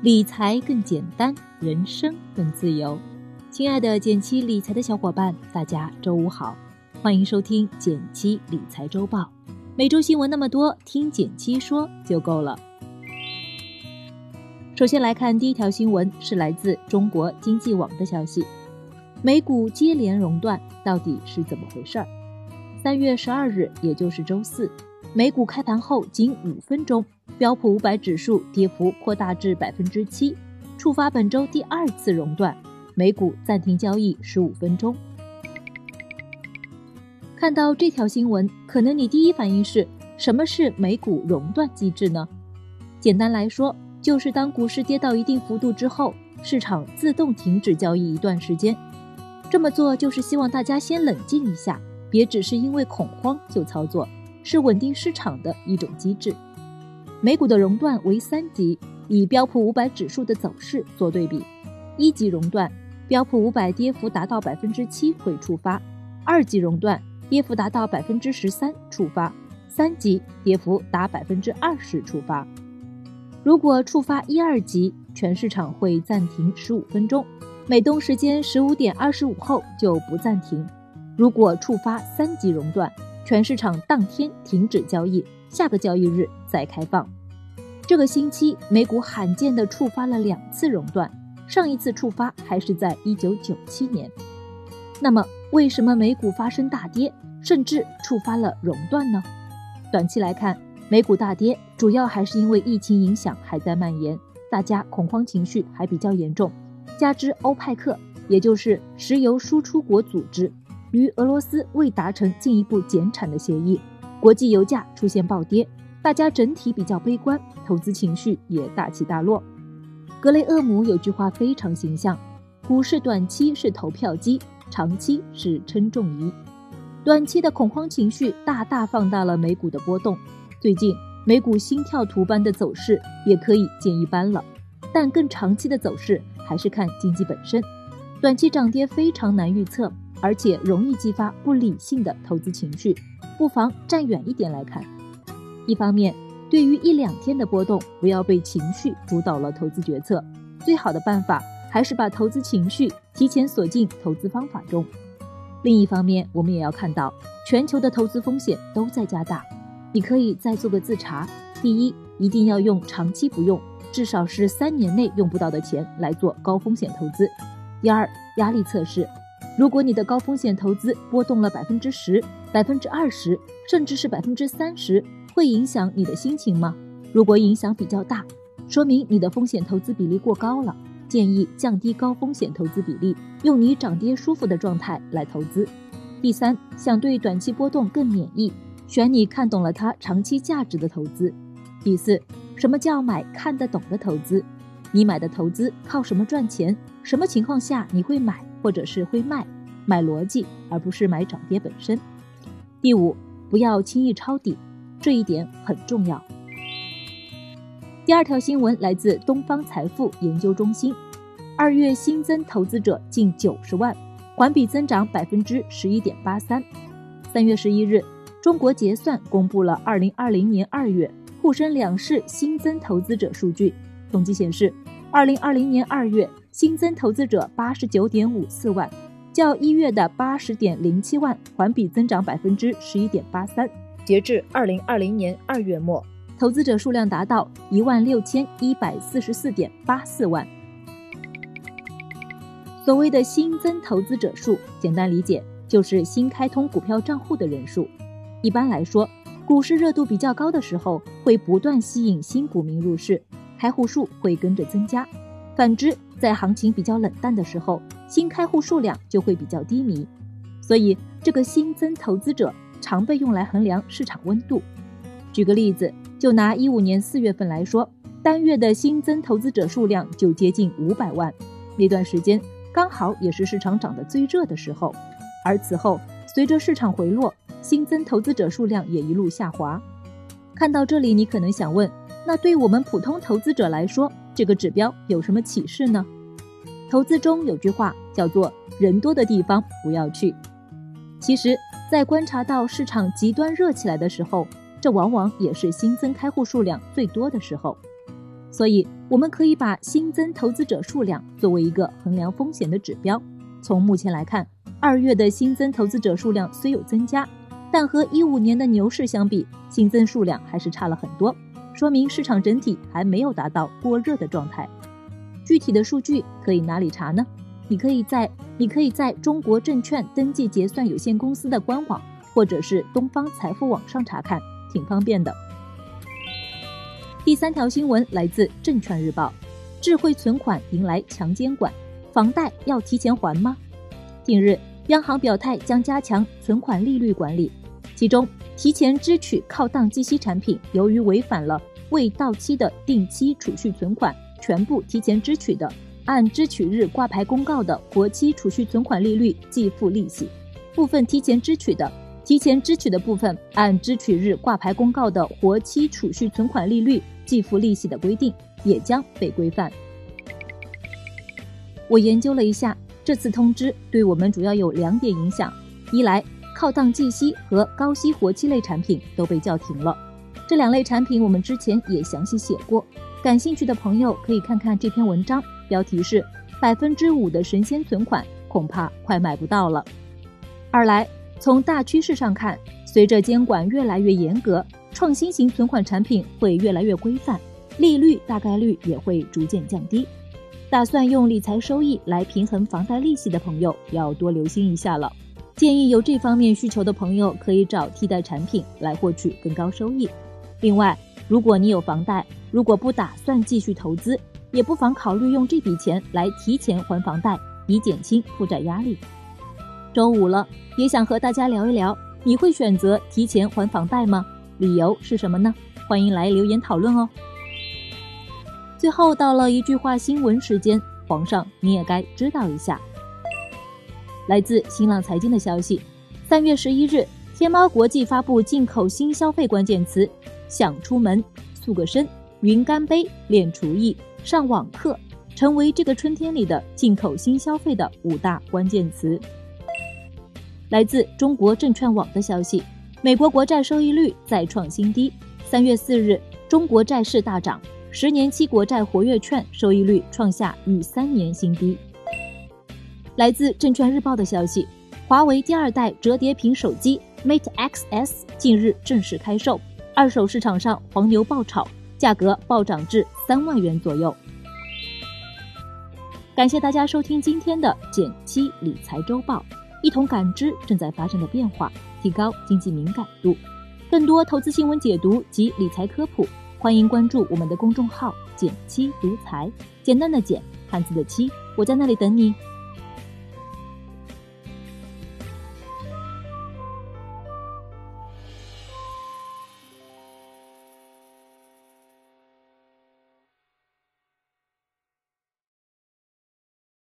理财更简单，人生更自由。亲爱的减七理财的小伙伴，大家周五好，欢迎收听减七理财周报。每周新闻那么多，听减七说就够了。首先来看第一条新闻，是来自中国经济网的消息：美股接连熔断，到底是怎么回事儿？三月十二日，也就是周四。美股开盘后仅五分钟，标普五百指数跌幅扩大至百分之七，触发本周第二次熔断，美股暂停交易十五分钟。看到这条新闻，可能你第一反应是什么是美股熔断机制呢？简单来说，就是当股市跌到一定幅度之后，市场自动停止交易一段时间。这么做就是希望大家先冷静一下，别只是因为恐慌就操作。是稳定市场的一种机制。美股的熔断为三级，以标普五百指数的走势做对比。一级熔断，标普五百跌幅达到百分之七会触发；二级熔断，跌幅达到百分之十三触发；三级跌幅达百分之二十触发。如果触发一二级，全市场会暂停十五分钟，美东时间十五点二十五后就不暂停。如果触发三级熔断，全市场当天停止交易，下个交易日再开放。这个星期美股罕见的触发了两次熔断，上一次触发还是在一九九七年。那么，为什么美股发生大跌，甚至触发了熔断呢？短期来看，美股大跌主要还是因为疫情影响还在蔓延，大家恐慌情绪还比较严重，加之欧派克，也就是石油输出国组织。与俄罗斯未达成进一步减产的协议，国际油价出现暴跌，大家整体比较悲观，投资情绪也大起大落。格雷厄姆有句话非常形象：股市短期是投票机，长期是称重仪。短期的恐慌情绪大大放大了美股的波动，最近美股心跳图般的走势也可以见一斑了。但更长期的走势还是看经济本身，短期涨跌非常难预测。而且容易激发不理性的投资情绪，不妨站远一点来看。一方面，对于一两天的波动，不要被情绪主导了投资决策。最好的办法还是把投资情绪提前锁进投资方法中。另一方面，我们也要看到，全球的投资风险都在加大。你可以再做个自查：第一，一定要用长期不用，至少是三年内用不到的钱来做高风险投资；第二，压力测试。如果你的高风险投资波动了百分之十、百分之二十，甚至是百分之三十，会影响你的心情吗？如果影响比较大，说明你的风险投资比例过高了，建议降低高风险投资比例，用你涨跌舒服的状态来投资。第三，想对短期波动更免疫，选你看懂了它长期价值的投资。第四，什么叫买看得懂的投资？你买的投资靠什么赚钱？什么情况下你会买？或者是会卖，买逻辑而不是买涨跌本身。第五，不要轻易抄底，这一点很重要。第二条新闻来自东方财富研究中心，二月新增投资者近九十万，环比增长百分之十一点八三。三月十一日，中国结算公布了二零二零年二月沪深两市新增投资者数据，统计显示，二零二零年二月。新增投资者八十九点五四万，较一月的八十点零七万环比增长百分之十一点八三。截至二零二零年二月末，投资者数量达到一万六千一百四十四点八四万。所谓的新增投资者数，简单理解就是新开通股票账户的人数。一般来说，股市热度比较高的时候，会不断吸引新股民入市，开户数会跟着增加。反之，在行情比较冷淡的时候，新开户数量就会比较低迷，所以这个新增投资者常被用来衡量市场温度。举个例子，就拿一五年四月份来说，单月的新增投资者数量就接近五百万，那段时间刚好也是市场涨得最热的时候。而此后，随着市场回落，新增投资者数量也一路下滑。看到这里，你可能想问，那对我们普通投资者来说？这个指标有什么启示呢？投资中有句话叫做“人多的地方不要去”。其实，在观察到市场极端热起来的时候，这往往也是新增开户数量最多的时候。所以我们可以把新增投资者数量作为一个衡量风险的指标。从目前来看，二月的新增投资者数量虽有增加，但和一五年的牛市相比，新增数量还是差了很多，说明市场整体还没有达到过热的状态。具体的数据可以哪里查呢？你可以在你可以在中国证券登记结算有限公司的官网，或者是东方财富网上查看，挺方便的。第三条新闻来自《证券日报》，智慧存款迎来强监管，房贷要提前还吗？近日，央行表态将加强存款利率管理，其中提前支取靠档计息产品，由于违反了未到期的定期储蓄存款全部提前支取的。按支取日挂牌公告的活期储蓄存款利率计付利息，部分提前支取的，提前支取的部分按支取日挂牌公告的活期储蓄存款利率计付利息的规定也将被规范。我研究了一下，这次通知对我们主要有两点影响：一来，靠档计息和高息活期类产品都被叫停了，这两类产品我们之前也详细写过，感兴趣的朋友可以看看这篇文章。标题是百分之五的神仙存款恐怕快买不到了。二来，从大趋势上看，随着监管越来越严格，创新型存款产品会越来越规范，利率大概率也会逐渐降低。打算用理财收益来平衡房贷利息的朋友要多留心一下了。建议有这方面需求的朋友可以找替代产品来获取更高收益。另外，如果你有房贷，如果不打算继续投资，也不妨考虑用这笔钱来提前还房贷，以减轻负债压力。周五了，也想和大家聊一聊，你会选择提前还房贷吗？理由是什么呢？欢迎来留言讨论哦。最后到了一句话新闻时间，皇上你也该知道一下。来自新浪财经的消息，三月十一日，天猫国际发布进口新消费关键词，想出门，塑个身，云干杯，练厨艺。上网课成为这个春天里的进口新消费的五大关键词。来自中国证券网的消息，美国国债收益率再创新低。三月四日，中国债市大涨，十年期国债活跃券收益率创下逾三年新低。来自证券日报的消息，华为第二代折叠屏手机 Mate X S 近日正式开售，二手市场上黄牛爆炒。价格暴涨至三万元左右。感谢大家收听今天的减七理财周报，一同感知正在发生的变化，提高经济敏感度。更多投资新闻解读及理财科普，欢迎关注我们的公众号“减七独财”，简单的减，汉字的七，我在那里等你。